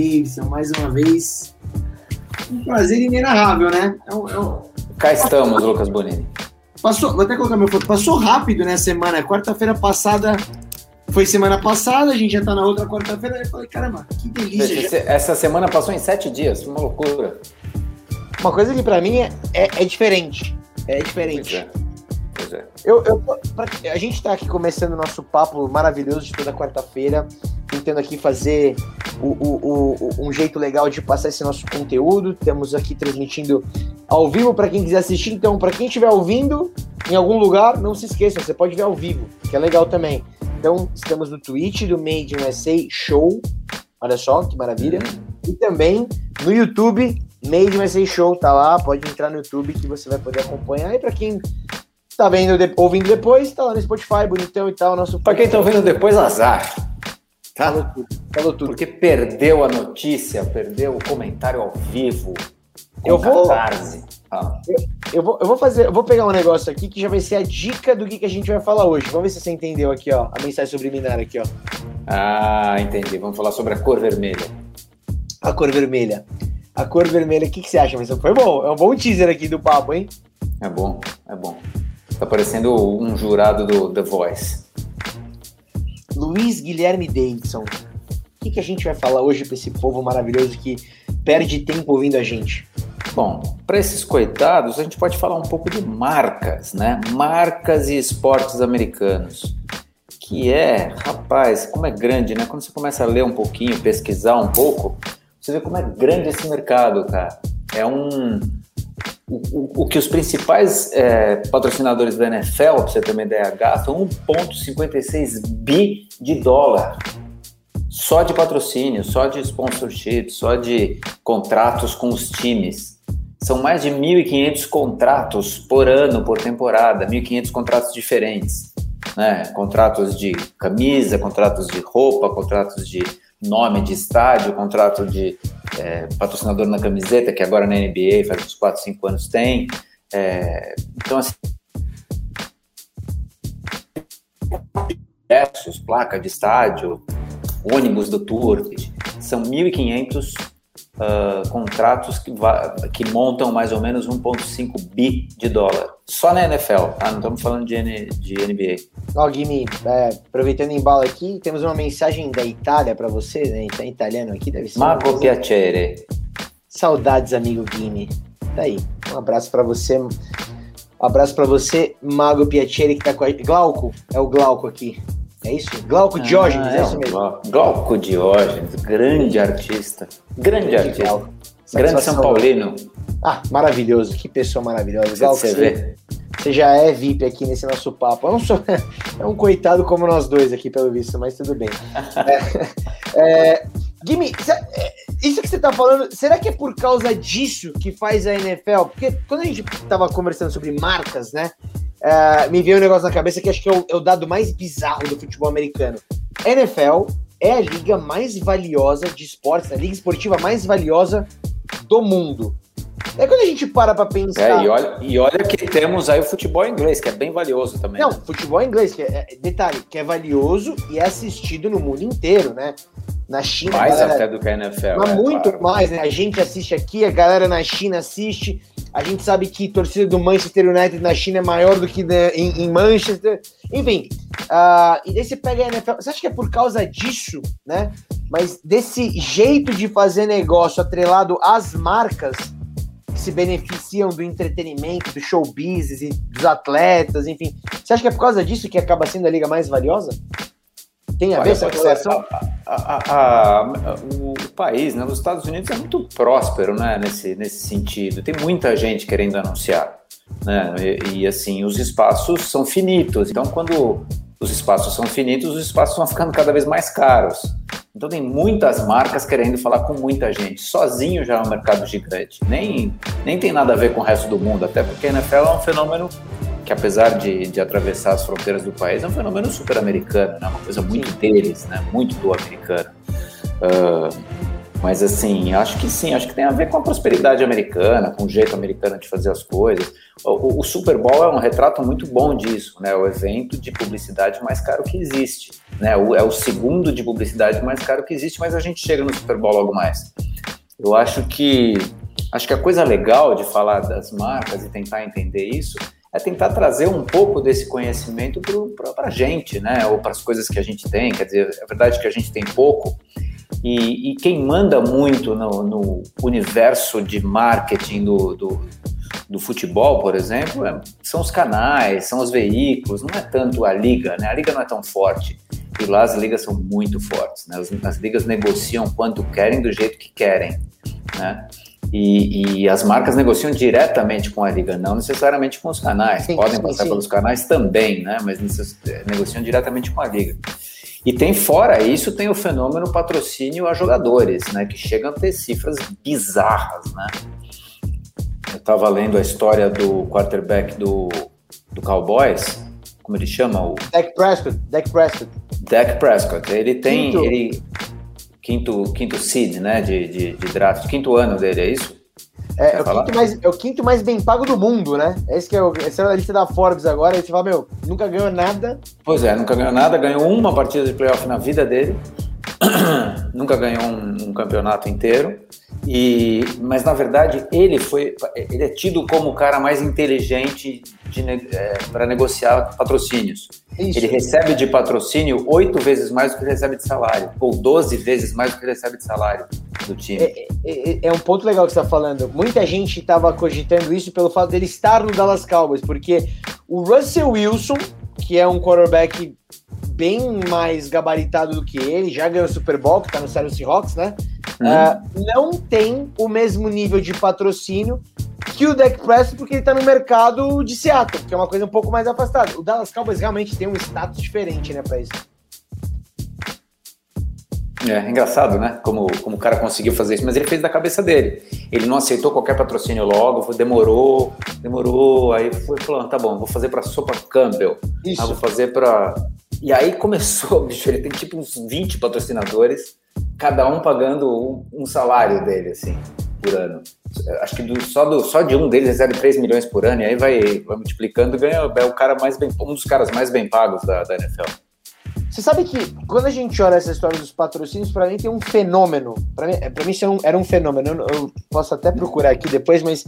Davidson, mais uma vez. Um prazer inenarrável, né? É um, é. Cá estamos, Lucas Bonini. Passou, vou até colocar meu foto. Passou rápido, né, semana. Quarta-feira passada foi semana passada, a gente já tá na outra quarta-feira. Eu falei, caramba, que delícia. Essa, essa semana passou em sete dias, uma loucura. Uma coisa que para mim é, é, é, diferente. É diferente. Pois é. Eu, eu, pra, a gente tá aqui começando o nosso papo maravilhoso de toda quarta-feira, tentando aqui fazer o, o, o, um jeito legal de passar esse nosso conteúdo. Estamos aqui transmitindo ao vivo para quem quiser assistir. Então, para quem estiver ouvindo em algum lugar, não se esqueça, você pode ver ao vivo, que é legal também. Então, estamos no Twitch do Made in USA Show. Olha só que maravilha. E também no YouTube, Made in USA Show, tá lá. Pode entrar no YouTube que você vai poder acompanhar. E para quem tá vendo, ouvindo depois, tá lá no Spotify, bonitão e tal. Nosso para quem tá ouvindo depois, azar. Tá? Falou tudo. Falou tudo. Porque perdeu a notícia, perdeu o comentário ao vivo. Eu vou. Ah. Eu, eu, vou, eu vou fazer, eu vou pegar um negócio aqui que já vai ser a dica do que, que a gente vai falar hoje. Vamos ver se você entendeu aqui, ó, a mensagem subliminar aqui, ó. Ah, entendi. Vamos falar sobre a cor vermelha. A cor vermelha. A cor vermelha, o que, que você acha? Mas foi bom, é um bom teaser aqui do papo, hein? É bom, é bom. Tá parecendo um jurado do The Voice. Luiz Guilherme Davidson. O que, que a gente vai falar hoje para esse povo maravilhoso que perde tempo ouvindo a gente? Bom, para esses coitados, a gente pode falar um pouco de marcas, né? Marcas e esportes americanos. Que é, rapaz, como é grande, né? Quando você começa a ler um pouquinho, pesquisar um pouco, você vê como é grande esse mercado, cara. É um. O, o, que os principais é, patrocinadores da NFL, para você ter uma ideia, gastam 1,56 bi de dólar só de patrocínio, só de sponsorship, só de contratos com os times. São mais de 1.500 contratos por ano, por temporada, 1.500 contratos diferentes. Né? Contratos de camisa, contratos de roupa, contratos de nome de estádio, contrato de é, patrocinador na camiseta, que agora na NBA faz uns 4, 5 anos tem. É, então, assim. placa de estádio, ônibus do Tour, são 1.500 uh, contratos que, que, montam mais ou menos 1,5 bi de dólar. Só na NFL, tá? Não estamos falando de, N de NBA. Ó, oh, Guimi, é, aproveitando em bala aqui, temos uma mensagem da Itália para você, né? Tá italiano aqui, deve ser. Mago piacere. Saudades, amigo Guimi. Tá aí. Um abraço para você. Um abraço para você, Mago Piacere, que tá com a Glauco, é o Glauco aqui. É isso? Glauco ah, Diógenes, é, é isso mesmo? Glauco Diógenes, grande artista. Grande artista. Grande São Paulino. Ah, maravilhoso. Que pessoa maravilhosa. Glauco, você, vê. você já é VIP aqui nesse nosso papo. Eu não sou, é um coitado como nós dois aqui, pelo visto, mas tudo bem. é, é, Gimme, é, isso que você tá falando, será que é por causa disso que faz a NFL? Porque quando a gente tava conversando sobre marcas, né? Uh, me veio um negócio na cabeça que acho que é o, é o dado mais bizarro do futebol americano. NFL é a liga mais valiosa de esportes, a liga esportiva mais valiosa do mundo. É quando a gente para pra pensar. É, e, olha, e olha que temos aí o futebol inglês, que é bem valioso também. Não, né? futebol inglês, que é, é, detalhe, que é valioso e é assistido no mundo inteiro, né? Na China. Mais galera, até do que a NFL. Mas é, muito claro. mais, né? A gente assiste aqui, a galera na China assiste. A gente sabe que a torcida do Manchester United na China é maior do que né, em, em, Manchester. Enfim, uh, e daí você pega a NFL. Você acha que é por causa disso, né? Mas desse jeito de fazer negócio atrelado às marcas que se beneficiam do entretenimento, do show business e dos atletas, enfim. Você acha que é por causa disso que acaba sendo a liga mais valiosa? Tem a ver essa relação? O país, né, os Estados Unidos é muito próspero, né, nesse, nesse sentido. Tem muita gente querendo anunciar, né, e, e assim os espaços são finitos. Então, quando os espaços são finitos, os espaços vão ficando cada vez mais caros. Então tem muitas marcas querendo falar com muita gente. Sozinho já é um mercado gigante. Nem, nem tem nada a ver com o resto do mundo, até porque a NFL é um fenômeno que apesar de, de atravessar as fronteiras do país, é um fenômeno super americano, né? uma coisa muito deles, né? muito do americano. Uh, Mas assim, acho que sim, acho que tem a ver com a prosperidade americana, com o jeito americano de fazer as coisas. O, o, Super Bowl é um retrato muito bom disso, né? O evento de publicidade mais caro que existe, né? O, é o segundo de publicidade mais caro que existe, mas a gente chega no Super Bowl logo mais. Eu acho que acho que a coisa legal de falar das marcas e tentar entender isso é tentar trazer um pouco desse conhecimento para a gente, né? Ou para as coisas que a gente tem. Quer dizer, é verdade que a gente tem pouco. E, e quem manda muito no, no, universo de marketing do, do, do futebol, por exemplo, é, são os canais, são os veículos, não é tanto a liga, né? A liga não é tão forte. E lá as ligas são muito fortes, né? As, as ligas negociam quanto querem, do jeito que querem, né? E, e, as marcas negociam diretamente com a liga, não necessariamente com os canais. Sim, Podem sim, passar sim. pelos canais também, né? Mas negociam diretamente com a liga. E tem fora isso, tem o fenômeno patrocínio a jogadores, né? Que chegam a ter cifras bizarras, né? Eu estava lendo a história do quarterback do, do Cowboys, como ele chama? O... Dak Prescott. Dak Prescott. Dak Prescott. Ele tem. Ele, quinto, quinto seed, né? De, de, de draft. Quinto ano dele, é isso? É, é, o quinto mais, é o quinto mais bem pago do mundo, né? Esse que é o, essa é a lista da Forbes agora, e você fala, meu, nunca ganhou nada. Pois é, nunca ganhou nada, ganhou uma partida de playoff na vida dele, nunca ganhou um, um campeonato inteiro. E, mas na verdade ele foi, ele é tido como o cara mais inteligente é, para negociar patrocínios. Isso. Ele recebe de patrocínio oito vezes mais do que recebe de salário, ou doze vezes mais do que recebe de salário do time. É, é, é, é um ponto legal que você está falando. Muita gente estava cogitando isso pelo fato dele estar no Dallas Cowboys, porque o Russell Wilson, que é um quarterback bem mais gabaritado do que ele, já ganhou o Super Bowl, que está no Seattle Seahawks, né? Uh, não tem o mesmo nível de patrocínio que o Dak Prescott, porque ele está no mercado de Seattle, que é uma coisa um pouco mais afastada. O Dallas Cowboys realmente tem um status diferente, né, para isso. É engraçado, né? Como, como o cara conseguiu fazer isso, mas ele fez da cabeça dele. Ele não aceitou qualquer patrocínio logo, demorou, demorou, aí foi falando, tá bom, vou fazer para sopa Campbell, isso. Ah, vou fazer para e aí começou, bicho, ele tem tipo uns 20 patrocinadores, cada um pagando um, um salário dele, assim, por ano. Acho que do, só, do, só de um deles recebe 3 milhões por ano, e aí vai, vai multiplicando e ganha, é o cara mais bem, um dos caras mais bem pagos da, da NFL. Você sabe que quando a gente olha essa história dos patrocínios, para mim tem um fenômeno. Para mim, era é um, era um fenômeno. Eu, eu, posso até procurar aqui depois, mas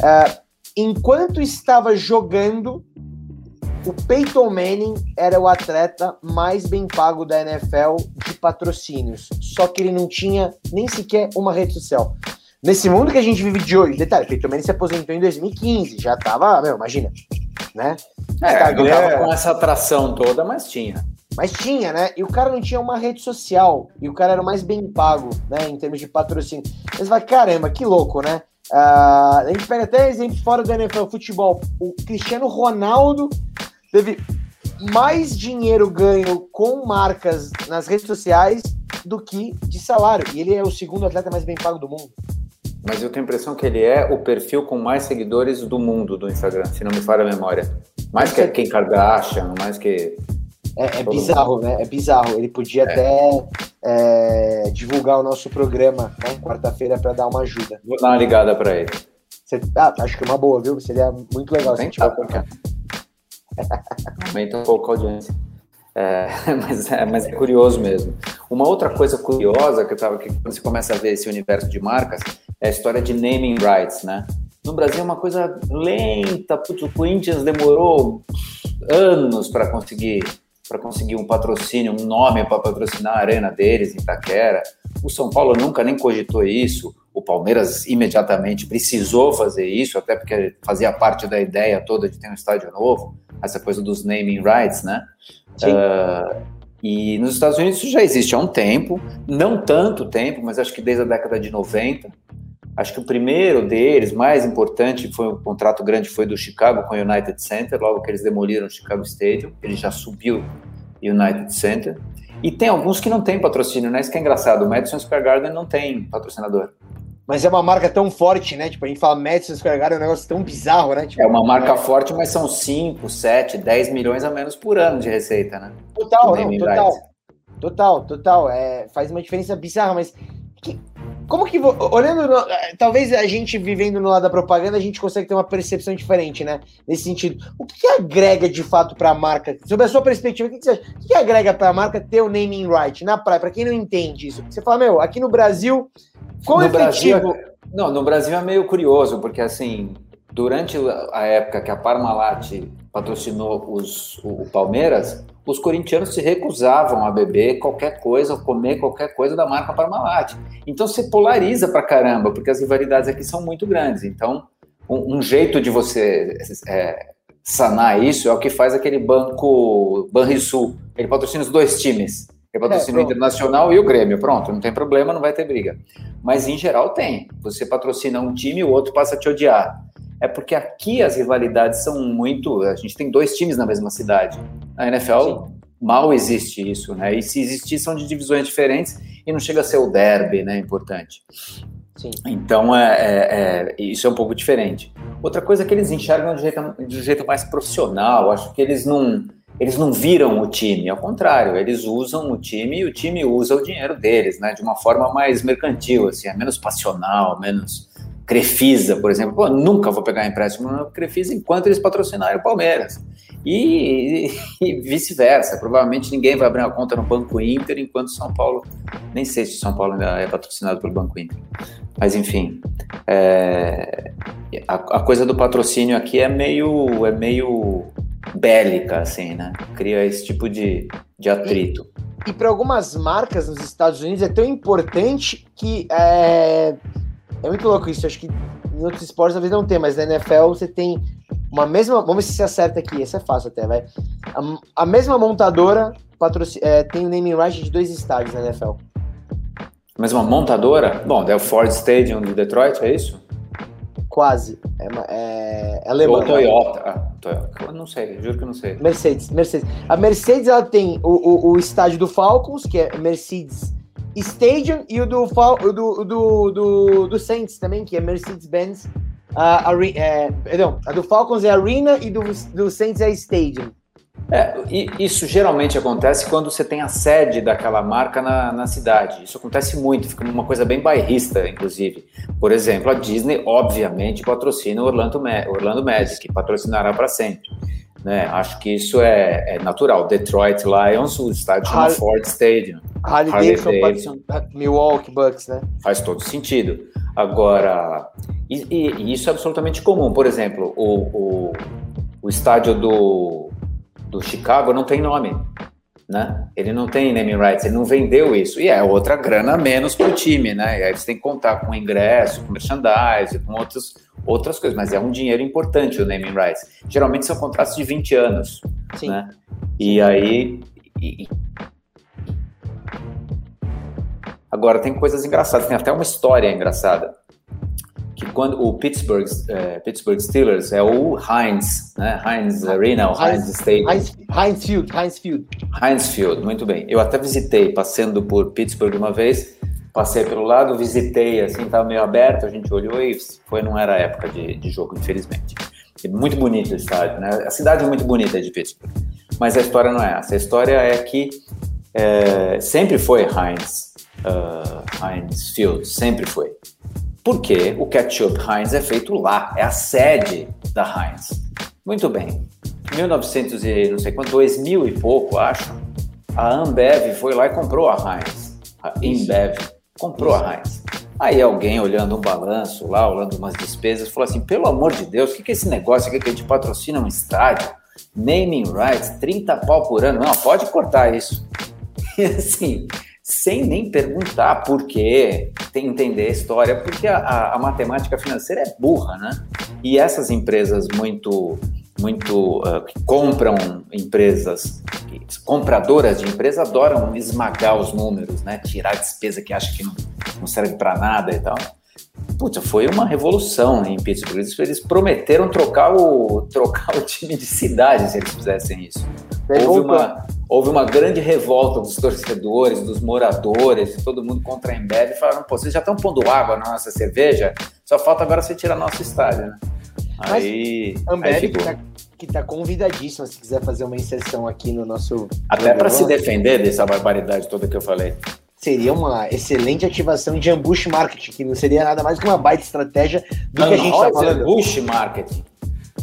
uh, enquanto estava jogando, o Peyton Manning era o atleta mais bem pago da NFL de patrocínios. Só que ele não tinha nem sequer uma rede social. Nesse mundo que a gente vive de hoje, detalhe, Peyton Manning se aposentou em 2015, já tava, meu, imagina, né? É, Instagram, não tava com essa atração toda, mas tinha. Mas tinha, né? E o cara não tinha uma rede social. E o cara era mais bem pago, né? Em termos de patrocínio. Mas vai, caramba, que louco, né? Uh, a gente pega até exemplo fora do NFL futebol. O Cristiano Ronaldo teve mais dinheiro ganho com marcas nas redes sociais do que de salário. E ele é o segundo atleta mais bem pago do mundo. Mas eu tenho a impressão que ele é o perfil com mais seguidores do mundo do Instagram, se não me falha a memória. Mais que quem Kardashian, mais que. É, é bizarro, né? É bizarro. Ele podia é. até é, divulgar o nosso programa né, quarta-feira para dar uma ajuda. Vou dar uma ligada para ele. Você, ah, acho que é uma boa, viu? Seria muito legal se a gente Aumenta um pouco a audiência. É, mas, é, mas é curioso mesmo. Uma outra coisa curiosa que eu tava que quando você começa a ver esse universo de marcas é a história de naming rights, né? No Brasil é uma coisa lenta, putz, o Corinthians demorou anos para conseguir para conseguir um patrocínio, um nome para patrocinar a arena deles em Itaquera. O São Paulo nunca nem cogitou isso. O Palmeiras imediatamente precisou fazer isso, até porque fazia parte da ideia toda de ter um estádio novo essa coisa dos naming rights, né? Uh, e nos Estados Unidos isso já existe há um tempo, não tanto tempo, mas acho que desde a década de 90. Acho que o primeiro deles, mais importante, foi um contrato grande, foi do Chicago com o United Center, logo que eles demoliram o Chicago Stadium, ele já subiu United Center. E tem alguns que não têm patrocínio, né? Isso que é engraçado, o Madison Square Garden não tem patrocinador. Mas é uma marca tão forte, né? Tipo, a gente fala Madison Square Garden é um negócio tão bizarro, né? Tipo, é uma marca é... forte, mas são 5, 7, 10 milhões a menos por ano de receita, né? Total, não, total. Total, total. É, faz uma diferença bizarra, mas que, como que, olhando, no, talvez a gente vivendo no lado da propaganda, a gente consegue ter uma percepção diferente, né? Nesse sentido. O que, que agrega de fato para a marca? Sobre a sua perspectiva, o que, que você acha? O que, que agrega para a marca ter o naming right na praia? Para quem não entende isso, você fala, meu, aqui no Brasil, qual no efetivo... Brasil, é, não, no Brasil é meio curioso, porque assim, durante a época que a Parmalat patrocinou os, o Palmeiras, os corintianos se recusavam a beber qualquer coisa, comer qualquer coisa da marca Parmalat. Então você polariza pra caramba, porque as rivalidades aqui são muito grandes. Então, um, um jeito de você é, sanar isso é o que faz aquele banco Banrisul. Ele patrocina os dois times. Ele patrocina é, o Internacional e o Grêmio. Pronto, não tem problema, não vai ter briga. Mas em geral tem. Você patrocina um time e o outro passa a te odiar é porque aqui as rivalidades são muito. A gente tem dois times na mesma cidade. Na NFL Sim. mal existe isso, né? E se existir, são de divisões diferentes e não chega a ser o derby, né? Importante. Sim. Então é, é, é, isso é um pouco diferente. Outra coisa é que eles enxergam de jeito, de jeito mais profissional. Acho que eles não eles não viram o time, ao contrário, eles usam o time e o time usa o dinheiro deles, né? De uma forma mais mercantil, assim, é menos passional, menos Crefisa, por exemplo, Pô, nunca vou pegar empréstimo no Crefisa enquanto eles patrocinarem o Palmeiras. E, e vice-versa. Provavelmente ninguém vai abrir uma conta no Banco Inter enquanto São Paulo. Nem sei se São Paulo ainda é patrocinado pelo Banco Inter. Mas enfim. É, a, a, coisa do patrocínio aqui é meio, é meio bélica, assim, né? Cria esse tipo de, de atrito. E, e para algumas marcas nos Estados Unidos é tão importante que. É é muito louco isso. Acho que em outros esportes talvez não tem, mas na NFL você tem uma mesma. Vamos ver se você acerta aqui. Essa é fácil até, vai. A, a mesma montadora patrocin... é, tem o naming right de dois estádios na NFL. A mesma montadora? Bom, é o Ford Stadium de Detroit, é isso? Quase. É, é, é alemã. Ou Toyota. Ah, Toyota. Eu não sei, juro que eu não sei. Mercedes, Mercedes. A Mercedes ela tem o, o, o estádio do Falcons, que é Mercedes Stadium e o do, do, do, do, do Saints também, que é Mercedes-Benz. Uh, é, perdão, a do Falcons é Arena e do, do Saints é Stadium. É, isso geralmente acontece quando você tem a sede daquela marca na, na cidade. Isso acontece muito, fica uma coisa bem bairrista, inclusive. Por exemplo, a Disney, obviamente, patrocina o Orlando, Orlando Magic, patrocinará para sempre. Né? Acho que isso é, é, natural. Detroit Lions, o estádio chama Ford Stadium. Harley, Harley Davidson, Davidson, Milwaukee Bucks, né? Faz todo sentido. Agora, e, e, e isso é absolutamente comum. Por exemplo, o, o, o estádio do, do Chicago não tem nome. Né? Ele não tem naming rights, ele não vendeu isso. E é outra grana menos para o time, né? E aí você tem que contar com ingresso, com merchandise, com outros outras coisas, mas é um dinheiro importante o naming rights. Geralmente são contratos de 20 anos, Sim. né? E aí... E... Agora, tem coisas engraçadas, tem até uma história engraçada, que quando o Pittsburgh, é, Pittsburgh Steelers é o Heinz, né? Heinz Arena, o Heinz, Heinz Stadium. Heinz, Heinz Field, Heinz Field. Heinz Field, muito bem. Eu até visitei, passando por Pittsburgh uma vez, passei pelo lado, visitei, assim, estava meio aberto, a gente olhou e foi, não era época de, de jogo, infelizmente. Muito bonito o estádio, né? A cidade é muito bonita de Pittsburgh, mas a história não é essa. A história é que é, sempre foi Heinz, uh, Heinz Field, sempre foi. Porque o ketchup Heinz é feito lá, é a sede da Heinz. Muito bem. 1900 e não sei quanto, 2000 e pouco, acho, a Ambev foi lá e comprou a Heinz, a Embev comprou a Heinz. Aí alguém olhando um balanço lá, olhando umas despesas, falou assim: pelo amor de Deus, o que, que é esse negócio aqui que a gente patrocina um estádio? Naming rights, 30 pau por ano. Não, pode cortar isso. E assim, sem nem perguntar por quê, entender a história, porque a, a, a matemática financeira é burra, né? E essas empresas muito muito uh, que compram empresas, que, compradoras de empresas adoram esmagar os números, né? Tirar a despesa que acha que não, não serve para nada e tal. Puta, foi uma revolução em Pittsburgh. Eles prometeram trocar o, trocar o time de cidade se eles fizessem isso. Houve uma, houve uma grande revolta dos torcedores, dos moradores, todo mundo contra a Embev e falaram: pô, vocês já estão pondo água na nossa cerveja, só falta agora você tirar nosso estádio, né? Aí, Ambev aí que, tá, que tá convidadíssima se quiser fazer uma inserção aqui no nosso. Até para se defender dessa barbaridade toda que eu falei. seria uma excelente ativação de ambush marketing, que não seria nada mais que uma baita estratégia do que a gente está falando. Ambush marketing.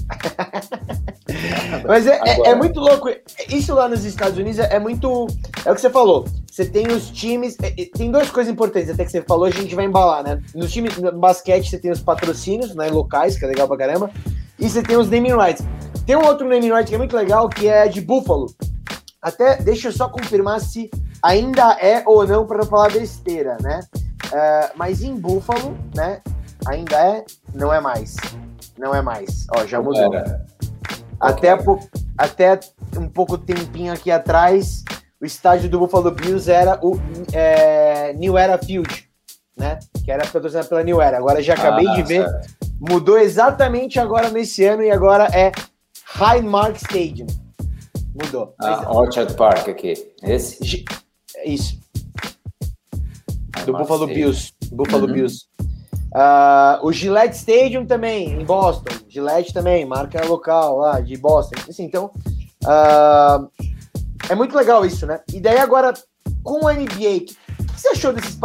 Mas é, é, é, muito louco. Isso lá nos Estados Unidos é muito. É o que você falou. Você tem os times. É, é, tem duas coisas importantes, até que você falou, a gente vai embalar, né? Nos times no basquete, você tem os patrocínios, né? Locais, que é legal pra caramba. E você tem os naming rights. Tem um outro naming right que é muito legal, que é de Buffalo. Até deixa eu só confirmar se ainda é ou não para não falar besteira, né? Uh, mas em Buffalo, né? Ainda é, não é mais. Não é mais. Ó, já mudou. Até, até um pouco tempinho aqui atrás, o estádio do Buffalo Bills era o é, New Era Field, né? Que era patrocinado pela New Era. Agora já acabei ah, de ver. Mudou exatamente agora nesse ano e agora é Highmark Stadium. Mudou. Ah, Orchard Park aqui. Esse? Isso. Do Buffalo. Bills. Buffalo uhum. Bills. Uh, o Gillette Stadium também, em Boston. Gillette também, marca local lá de Boston. Assim, então, uh, é muito legal isso, né? E daí agora, com a NBA, o que, você achou desses...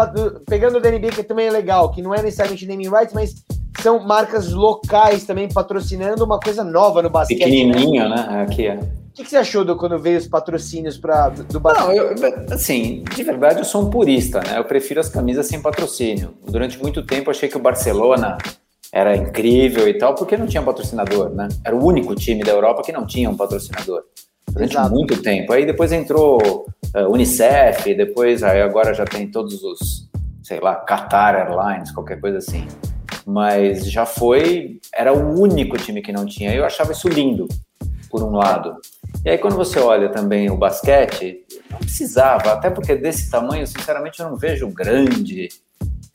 Pegando da NBA, que também é legal, que não é necessariamente naming rights, mas são marcas locais também patrocinando uma coisa nova no basquete. Né? Pequenininho, né? né? Aqui é que, que você achou do, quando veio os patrocínios pra, do, do Não, eu, assim, de verdade eu sou um purista, né? Eu prefiro as camisas sem patrocínio. Durante muito tempo achei que o Barcelona era incrível e tal, porque não tinha patrocinador, né? Era o único time da Europa que não tinha um patrocinador. Durante Exato. muito tempo. Aí depois entrou uh, Unicef, depois aí agora já tem todos os, sei lá, Qatar Airlines, qualquer coisa assim. Mas já foi, era o único time que não tinha. Eu achava isso lindo, por um lado. E aí, quando você olha também o basquete, não precisava, até porque desse tamanho, sinceramente, eu não vejo grande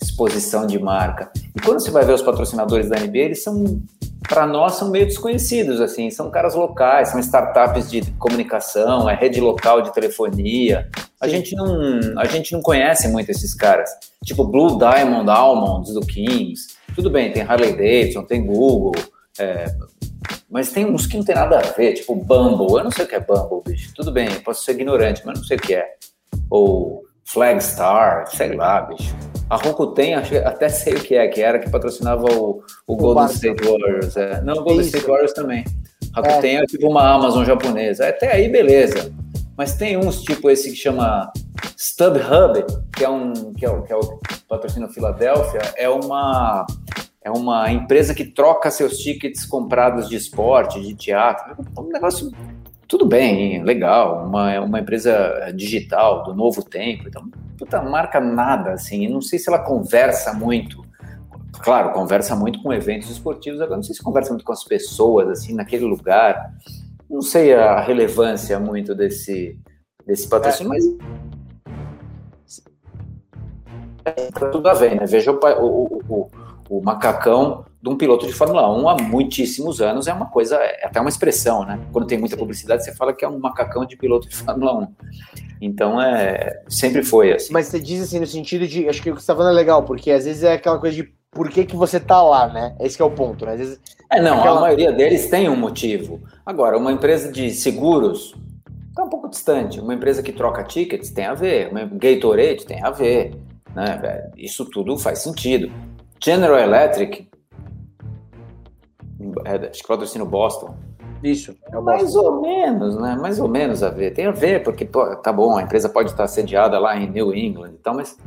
exposição de marca. E quando você vai ver os patrocinadores da NBA, eles são, para nós, são meio desconhecidos, assim, são caras locais, são startups de comunicação, é rede local de telefonia. A gente não, a gente não conhece muito esses caras. Tipo Blue Diamond Almonds do Kings. Tudo bem, tem Harley Davidson, tem Google, é, mas tem uns que não tem nada a ver, tipo Bumble. Eu não sei o que é Bumble, bicho. Tudo bem, posso ser ignorante, mas não sei o que é. Ou Flagstar, sei lá, bicho. A Rakuten, até sei o que é, que era que patrocinava o, o, o Golden State Warriors. É. Não, o Golden Isso. State Warriors também. Rakuten é. é tipo uma Amazon japonesa. Até aí, beleza. Mas tem uns, tipo esse que chama StubHub, que é um que é o, que é o patrocínio Filadélfia, é uma é uma empresa que troca seus tickets comprados de esporte, de teatro. É um negócio tudo bem, legal, uma, uma empresa digital do novo tempo, então, puta, marca nada, assim, não sei se ela conversa muito, claro, conversa muito com eventos esportivos, agora não sei se conversa muito com as pessoas, assim, naquele lugar, não sei a relevância muito desse, desse patrocínio, mas tá tudo a ver, né, veja o, o, o o macacão de um piloto de Fórmula 1 há muitíssimos anos é uma coisa, é até uma expressão, né? Quando tem muita publicidade, você fala que é um macacão de piloto de Fórmula 1. Então, é, sempre foi assim. Mas você diz assim, no sentido de, acho que o que você está falando é legal, porque às vezes é aquela coisa de por que, que você tá lá, né? Esse é o ponto, né? Às vezes, é, não, aquela... a maioria deles tem um motivo. Agora, uma empresa de seguros está um pouco distante. Uma empresa que troca tickets tem a ver, uma Gatorade tem a ver, né? Isso tudo faz sentido. General Electric, é, acho que patrocina o Boston. Isso, é Mais ou menos, né? Mais ou menos a ver. Tem a ver, porque, pô, tá bom, a empresa pode estar sediada lá em New England e tal, mas.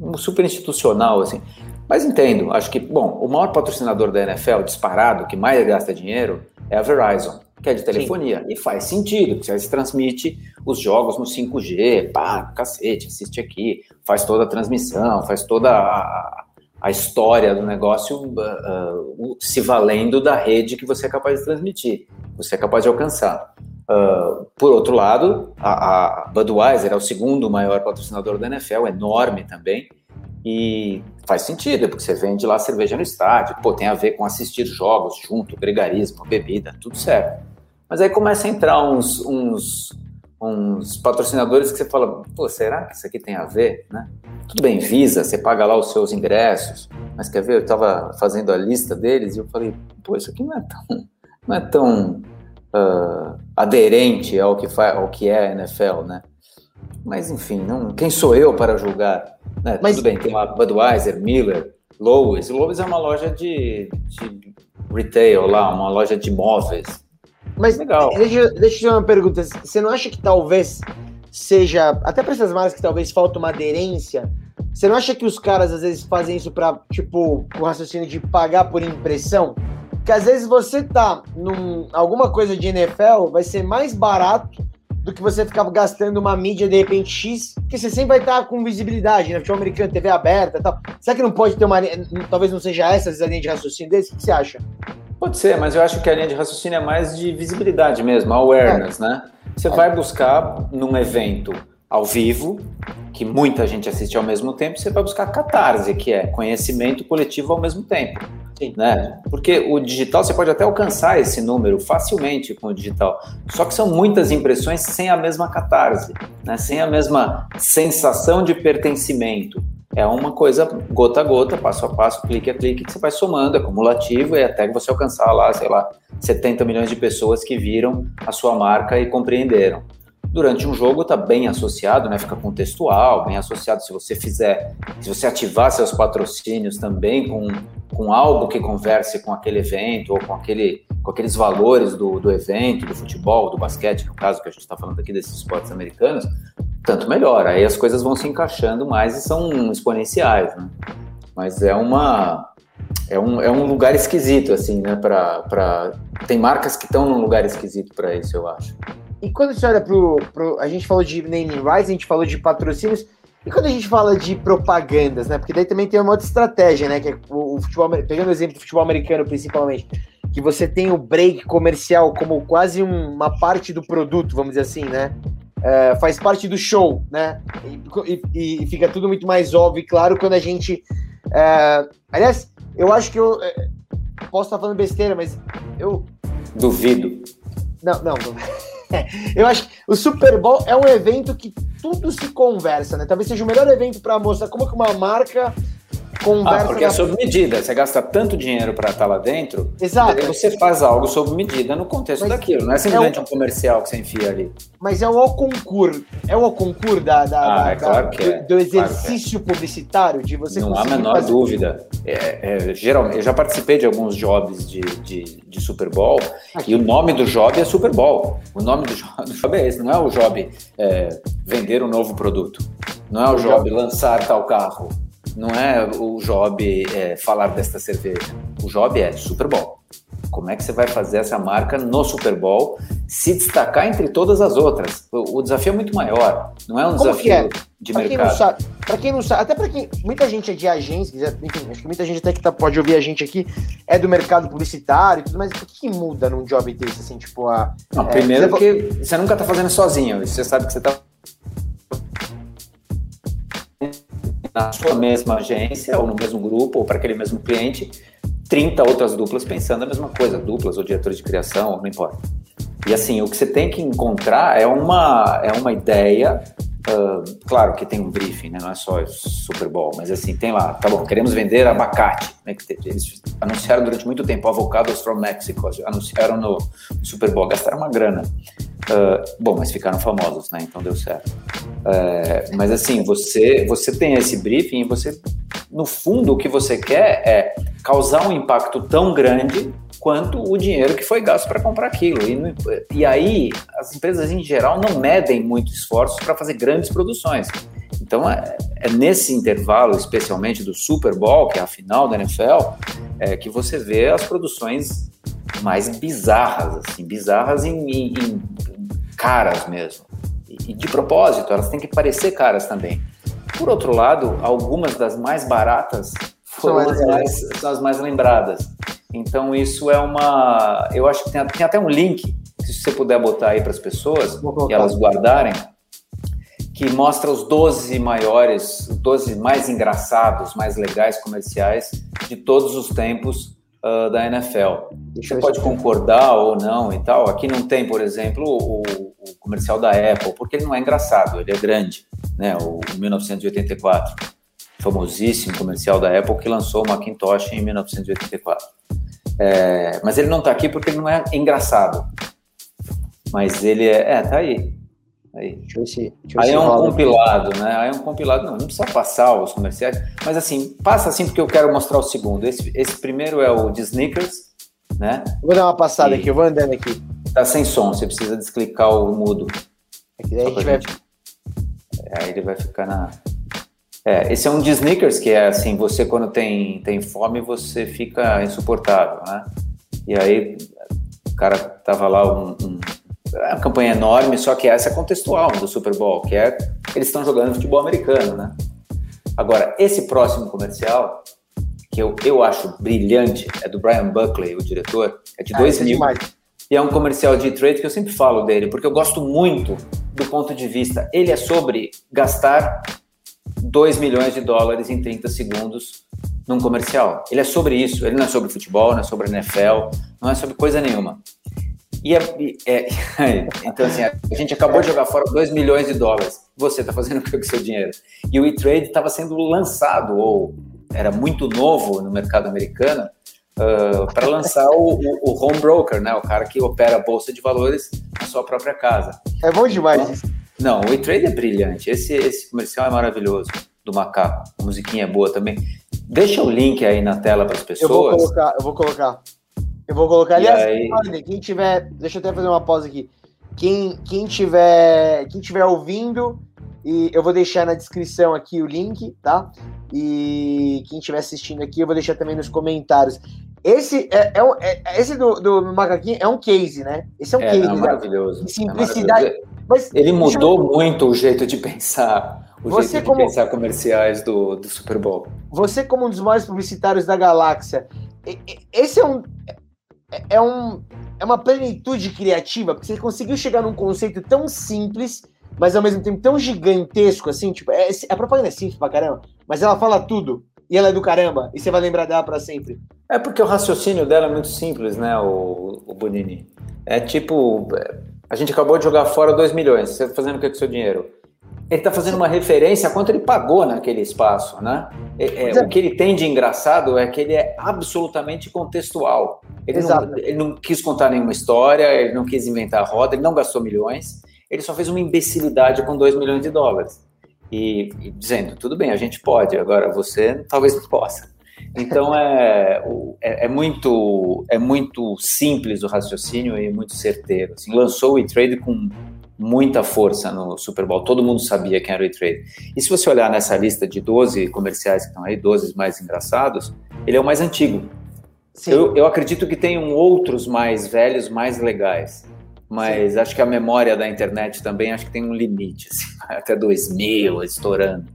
Um super institucional, assim. Mas entendo, acho que, bom, o maior patrocinador da NFL, disparado, que mais gasta dinheiro, é a Verizon, que é de telefonia. Sim. E faz sentido, porque você transmite os jogos no 5G, pá, cacete, assiste aqui, faz toda a transmissão, faz toda a, a história do negócio uh, uh, se valendo da rede que você é capaz de transmitir, você é capaz de alcançar. Uh, por outro lado, a, a, Budweiser é o segundo maior patrocinador da NFL, enorme também, e faz sentido, porque você vende lá cerveja no estádio, pô, tem a ver com assistir jogos junto, gregarismo, bebida, tudo certo. Mas aí começa a entrar uns, uns uns patrocinadores que você fala, pô, será que isso aqui tem a ver, né? Tudo bem, Visa, você paga lá os seus ingressos, mas quer ver, eu estava fazendo a lista deles e eu falei, pô, isso aqui não é tão, não é tão uh, aderente ao que, faz, ao que é a NFL, né? mas enfim, não, quem sou eu para julgar? Né? Mas... Tudo bem, tem lá Budweiser, Miller, Lowe's. Lowe's é uma loja de, de retail lá, uma loja de móveis. Mas Legal. Deixa, deixa eu te fazer uma pergunta. Você não acha que talvez seja, até para essas marcas que talvez falta uma aderência, você não acha que os caras às vezes fazem isso para, tipo, o raciocínio de pagar por impressão? Que às vezes você tá num alguma coisa de NFL, vai ser mais barato do que você ficar gastando uma mídia de repente X, porque você sempre vai estar com visibilidade, né? Futebol americano, TV aberta e tal. Será que não pode ter uma. Talvez não seja essa a linha de raciocínio desse? O que você acha? Pode ser, mas eu acho que a linha de raciocínio é mais de visibilidade mesmo, awareness, é. né? Você é. vai buscar num evento ao vivo, que muita gente assiste ao mesmo tempo, você vai buscar catarse, que é conhecimento coletivo ao mesmo tempo. Né? Porque o digital você pode até alcançar esse número facilmente com o digital. Só que são muitas impressões sem a mesma catarse, né? sem a mesma sensação de pertencimento. É uma coisa gota a gota, passo a passo, clique a clique, que você vai somando, é cumulativo, e até você alcançar lá, sei lá, 70 milhões de pessoas que viram a sua marca e compreenderam durante um jogo está bem associado, né? Fica contextual, bem associado. Se você fizer, se você ativar seus patrocínios também com, com algo que converse com aquele evento ou com, aquele, com aqueles valores do, do evento, do futebol, do basquete, no caso que a gente está falando aqui desses esportes americanos, tanto melhor. Aí as coisas vão se encaixando mais e são exponenciais, né? Mas é uma é um, é um lugar esquisito, assim, né? Pra... Tem marcas que estão num lugar esquisito para isso, eu acho. E quando você olha pro, pro. A gente falou de naming rights, a gente falou de patrocínios. E quando a gente fala de propagandas, né? Porque daí também tem uma outra estratégia, né? Que é o, o futebol, pegando o exemplo do futebol americano principalmente, que você tem o break comercial como quase uma parte do produto, vamos dizer assim, né? É, faz parte do show, né? E, e, e, fica tudo muito mais óbvio e claro quando a gente. É, aliás, eu acho que eu é, posso estar falando besteira, mas eu. Duvido. Não, não. não. eu acho que o Super Bowl é um evento que tudo se conversa, né? Talvez seja o melhor evento para mostrar como que uma marca conversa. Ah, porque é sob medida. Você gasta tanto dinheiro para estar tá lá dentro. Exato. Você faz algo sob medida no contexto mas daquilo. Não é simplesmente é um... um comercial que você enfia ali. Mas é o concurso. É o concurso da, da, ah, da, é claro que é. do, do exercício claro é. publicitário de você. Não há a menor fazer... dúvida. É, é, geralmente, eu já participei de alguns jobs de, de, de Super Bowl Aqui. e o nome do job é Super Bowl. O nome do job, do job é esse. Não é o job é, vender um novo produto. Não é o, o job lançar tal carro não é o job é, falar desta cerveja. O job é Super Bowl. Como é que você vai fazer essa marca no Super Bowl se destacar entre todas as outras? O, o desafio é muito maior. Não é um Como desafio é? de pra mercado. Para quem não sabe, até para quem muita gente é de agência, enfim, acho que muita gente até que tá, pode ouvir a gente aqui é do mercado publicitário e tudo, mas o que, que muda num job desse assim, tipo a Não, é, primeiro você... que você nunca tá fazendo sozinho, você sabe que você tá na sua mesma agência, ou no mesmo grupo, ou para aquele mesmo cliente, 30 outras duplas pensando a mesma coisa, duplas ou diretores de criação, não importa. E assim, o que você tem que encontrar é uma, é uma ideia Uh, claro que tem um briefing, né? não é só Super Bowl, mas assim, tem lá, tá bom, queremos vender abacate. Né? Eles anunciaram durante muito tempo avocados from Mexico, anunciaram no Super Bowl, gastaram uma grana. Uh, bom, mas ficaram famosos, né? Então deu certo. Uh, mas assim, você, você tem esse briefing e você, no fundo, o que você quer é causar um impacto tão grande quanto o dinheiro que foi gasto para comprar aquilo. E, e aí, as empresas em geral não medem muito esforços para fazer grandes produções. Então, é, é, nesse intervalo, especialmente do Super Bowl, que é a final da NFL, é, que você vê as produções mais bizarras, assim, bizarras em, em, em caras mesmo. E, e de propósito, elas têm que parecer caras também. Por outro lado, algumas das mais baratas foram as mais, são as mais lembradas. Então, isso é uma. Eu acho que tem, tem até um link, se você puder botar aí para as pessoas e elas guardarem, que mostra os 12 maiores, os 12 mais engraçados, mais legais comerciais de todos os tempos uh, da NFL. Deixa você pode concordar ou não e tal. Aqui não tem, por exemplo, o, o, comercial da Apple, porque ele não é engraçado, ele é grande, né? O 1984 famosíssimo comercial da Apple que lançou o Macintosh em 1984. É, mas ele não está aqui porque ele não é engraçado. Mas ele é. É, tá aí. Aí, deixa eu deixa eu aí é um compilado, né? Aí é um compilado. Não, não precisa passar os comerciais, mas assim, passa assim porque eu quero mostrar o segundo. Esse, esse primeiro é o de sneakers, né? vou dar uma passada e aqui, eu vou andando aqui. Tá sem som, você precisa desclicar o mudo. Aqui daí a gente vai... Gente... É, aí ele vai ficar na. É, esse é um de sneakers que é assim, você quando tem, tem fome, você fica insuportável, né? E aí o cara tava lá um, um é uma campanha enorme, só que essa é contextual do Super Bowl, que é eles estão jogando futebol americano, né? Agora, esse próximo comercial, que eu, eu acho brilhante, é do Brian Buckley, o diretor, é de ah, 2000. É e é um comercial de trade que eu sempre falo dele, porque eu gosto muito do ponto de vista. Ele é sobre gastar 2 milhões de dólares em 30 segundos num comercial. Ele é sobre isso. Ele não é sobre futebol, não é sobre NFL, não é sobre coisa nenhuma. E é, é, então, assim, a gente acabou de jogar fora 2 milhões de dólares. Você está fazendo o que com o seu dinheiro? E o E-Trade estava sendo lançado, ou era muito novo no mercado americano, uh, para lançar o, o, o, home broker, né? o cara que opera a bolsa de valores na sua própria casa. É bom demais isso. Não, o E-Trade é brilhante. Esse, esse comercial é maravilhoso, do macaco. A musiquinha é boa também. Deixa o link aí na tela para as pessoas. Eu vou colocar, eu vou colocar. Eu vou colocar. Aliás, aí... quem tiver. Deixa eu até fazer uma pausa aqui. Quem, quem, tiver, quem tiver ouvindo, e eu vou deixar na descrição aqui o link, tá? E quem estiver assistindo aqui, eu vou deixar também nos comentários. Esse é, é, é esse do, do macaquinho é um case, né? Esse é um é, case. É maravilhoso. simplicidade. É Mas, Ele mudou eu... muito o jeito de pensar, o você jeito de como... pensar comerciais do, do Super Bowl. Você, como um dos maiores publicitários da galáxia, esse é um é, é, um, é uma plenitude criativa, porque você conseguiu chegar num conceito tão simples, mas ao mesmo tempo tão gigantesco, assim, tipo, é, a propaganda é simples pra caramba, mas ela fala tudo, e ela é do caramba, e você vai lembrar dela para sempre. É porque o raciocínio dela é muito simples, né, o, o Bonini? É tipo, a gente acabou de jogar fora 2 milhões, você tá fazendo o que com o seu dinheiro? ele está fazendo uma referência a quanto ele pagou naquele espaço, né? É, é, o que ele tem de engraçado é que ele é absolutamente contextual. Ele não, ele não, quis contar nenhuma história, ele não quis inventar a roda, ele não gastou milhões, ele só fez uma imbecilidade com 2 milhões de dólares. E, e, dizendo, tudo bem, a gente pode, agora você talvez não possa. Então é, é, é, muito, é muito simples o raciocínio e muito certeiro. Assim, lançou o e-trade com muita força no Super Bowl. Todo mundo sabia quem era o E-Trade. E se você olhar nessa lista de 12 comerciais que estão aí, 12 mais engraçados, ele é o mais antigo. Eu, eu, acredito que tenham outros mais velhos, mais legais. Mas Sim. acho que a memória da internet também acho que tem um limite, assim, até 2000, estourando.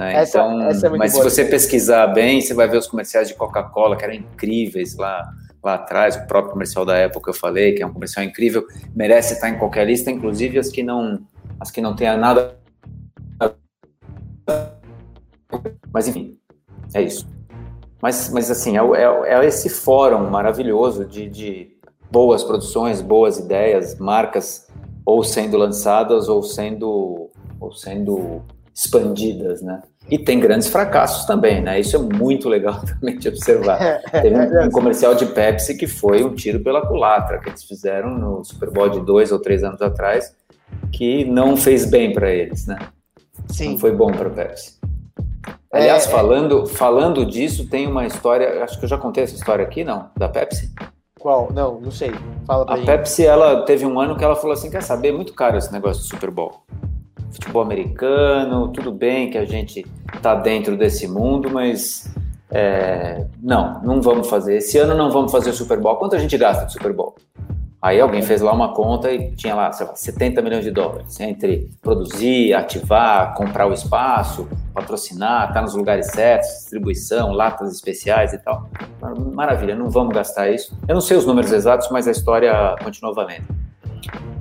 Né? Essa, então, essa é mas se você pesquisar bem, você vai ver os comerciais de Coca-Cola, que eram incríveis lá lá atrás, o próprio comercial da época eu falei, que é um comercial incrível, merece estar em qualquer lista, inclusive as que não, as que não tenham nada. Mas enfim, é isso. Mas, mas assim, é, é, é esse fórum maravilhoso de, de boas produções, boas ideias, marcas ou sendo lançadas ou sendo, ou sendo expandidas, né? E tem grandes fracassos também, né? Isso é muito legal também de observar. Teve um, um, comercial de Pepsi que foi um tiro pela culatra, que eles fizeram no Super Bowl de dois ou três anos atrás, que não fez bem para eles, né? Sim. Não foi bom para Pepsi. Aliás, é, é, falando, falando disso, tem uma história, acho que eu já contei essa história aqui, não? Da Pepsi? Qual? Não, não sei. Fala pra A gente. Pepsi, ela teve um ano que ela falou assim, quer saber, é muito caro esse negócio do Super Bowl futebol americano, tudo bem que a gente está dentro desse mundo, mas é, não, não vamos fazer. Esse ano não vamos fazer o Super Bowl. Quanto a gente gasta de Super Bowl? Aí alguém fez lá uma conta e tinha lá, sei lá, 70 milhões de dólares entre produzir, ativar, comprar o espaço, patrocinar, estar tá nos lugares certos, distribuição, latas especiais e tal. Maravilha, não vamos gastar isso. Eu não sei os números exatos, mas a história continua valendo.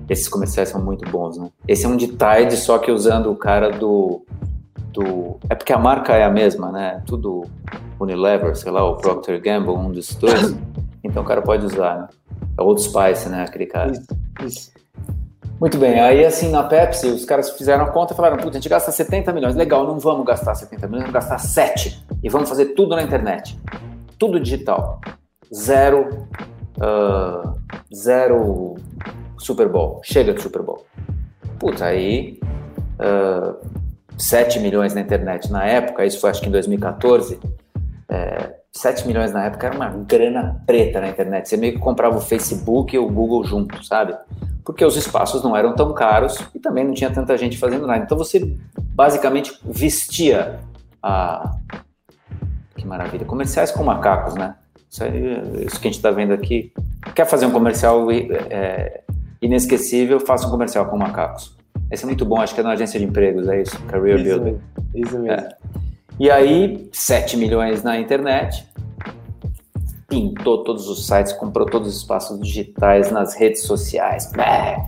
Esses comerciais são muito bons, né? Esse é um de Tide, só que usando o cara do, do... É porque a marca é a mesma, né? Tudo Unilever, sei lá, o Procter Gamble, um dos dois. Então o cara pode usar, né? É Old Spice, né? Aquele cara. Isso, isso. Muito bem, aí assim na Pepsi, os caras fizeram a conta e falaram: puta, a gente gasta 70 milhões, legal, não vamos gastar 70 milhões, vamos gastar 7 e vamos fazer tudo na internet, tudo digital, zero, uh, zero Super Bowl. Chega de Super Bowl. Puta, aí uh, 7 milhões na internet na época, isso foi acho que em 2014, é, 7 milhões na época era uma grana preta na internet. Você meio que comprava o Facebook e o Google junto, sabe? Porque os espaços não eram tão caros e também não tinha tanta gente fazendo nada. Então você basicamente vestia a. Que maravilha! Comerciais com macacos, né? Isso, aí, isso que a gente está vendo aqui. Quer fazer um comercial é, inesquecível? Faça um comercial com macacos. Esse é muito bom, acho que é na agência de empregos, é isso? Career isso Building. Mesmo, isso mesmo. É. E aí, 7 milhões na internet, pintou todos os sites, comprou todos os espaços digitais nas redes sociais,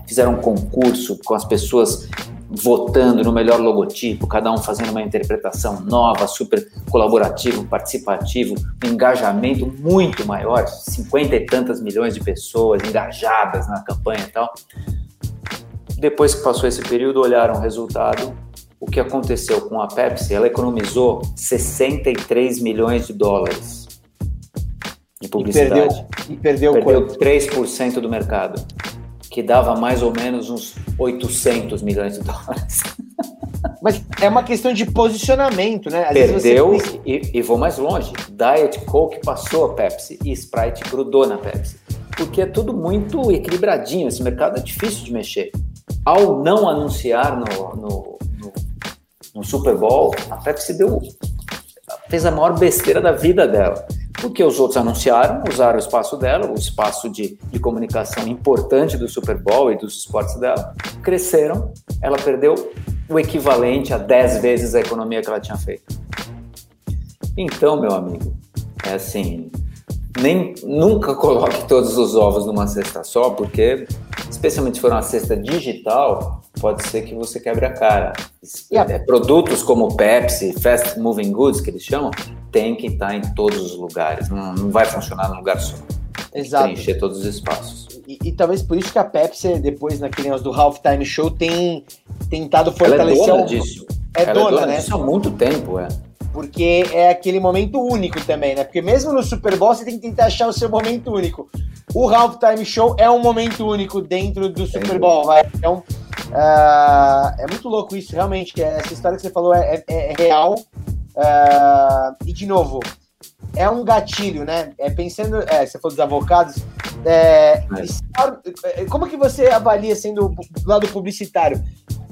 fizeram um concurso com as pessoas votando no melhor logotipo, cada um fazendo uma interpretação nova, super colaborativo, participativo, um engajamento muito maior, cinquenta e tantas milhões de pessoas engajadas na campanha e tal. Depois que passou esse período, olharam o resultado, o que aconteceu com a Pepsi, ela economizou 63 milhões de dólares de publicidade. E perdeu, e perdeu, perdeu 3% do mercado, que dava mais ou menos uns 800 milhões de dólares. Mas é uma questão de posicionamento, né? Às Perdeu você... e, e, vou mais longe. Diet Coke passou a Pepsi e Sprite grudou na Pepsi. Porque é tudo muito equilibradinho. Esse mercado é difícil de mexer. Ao não anunciar no, no no Super Bowl, a Pepsi deu, fez a maior besteira da vida dela. Porque os outros anunciaram, usaram o espaço dela, o espaço de, de comunicação importante do Super Bowl e dos esportes dela, cresceram, ela perdeu o equivalente a 10 vezes a economia que ela tinha feito. Então, meu amigo, é assim, nem nunca coloque todos os ovos numa cesta só, porque especialmente se for uma cesta digital, pode ser que você quebre a cara. Yeah. É, produtos como Pepsi, Fast Moving Goods, que eles chamam, tem que estar em todos os lugares. Não, não vai funcionar num lugar só. Exato. Preencher todos os espaços. E, e, talvez por isso que a Pepsi, depois naquele negócio do Halftime Show, tem tentado fortalecer... Ela é dona disso. É Ela dona, é dona né? disso há muito tempo, é porque é aquele momento único também, né? Porque mesmo no Super Bowl você tem que tentar achar o seu momento único. O Halftime Show é um momento único dentro do Super Bowl, vai. Então, uh, é muito louco isso, realmente. Essa história que você falou é, é, é real. Uh, e, de novo, é um gatilho, né? É, pensando, é, você falou dos avocados, é, é. como que você avalia, sendo do lado publicitário,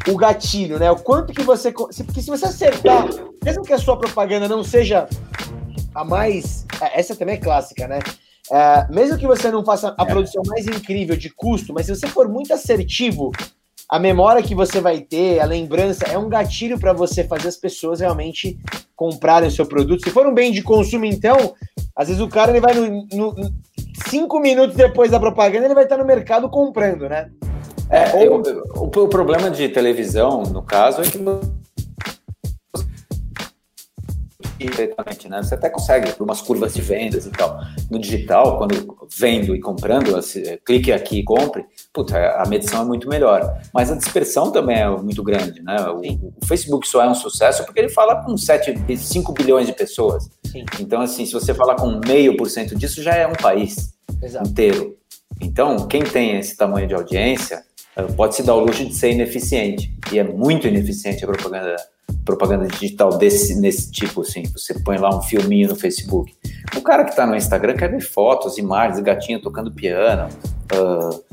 o gatilho, né? O quanto que você. Porque se você acertar, mesmo que a sua propaganda não seja a mais. É, essa também é clássica, né? É, mesmo que você não faça a é. produção mais incrível de custo, mas se você for muito assertivo, a memória que você vai ter, a lembrança, é um gatilho para você fazer as pessoas realmente comprarem o seu produto. Se for um bem de consumo, então, às vezes o cara ele vai no, no cinco minutos depois da propaganda, ele vai estar no mercado comprando, né? É, eu, o, o problema de televisão, no caso, é que diretamente, né? Você até consegue por umas curvas de vendas e tal. No digital, quando vendo e comprando, clique aqui e compre, puta, a medição é muito melhor. Mas a dispersão também é muito grande, né? O, o Facebook só é um sucesso porque ele fala com 7, 5 bilhões de pessoas. Sim. Então, assim, se você falar com meio por cento disso, já é um país Exato. inteiro. Então, quem tem esse tamanho de audiência eh, pode se dar o luxo de ser ineficiente. E é muito ineficiente a propaganda propaganda digital desse nesse tipo assim, você põe lá um filminho no Facebook. O cara que está no Instagram quer ver fotos, imagens, gatinho tocando piano, uh,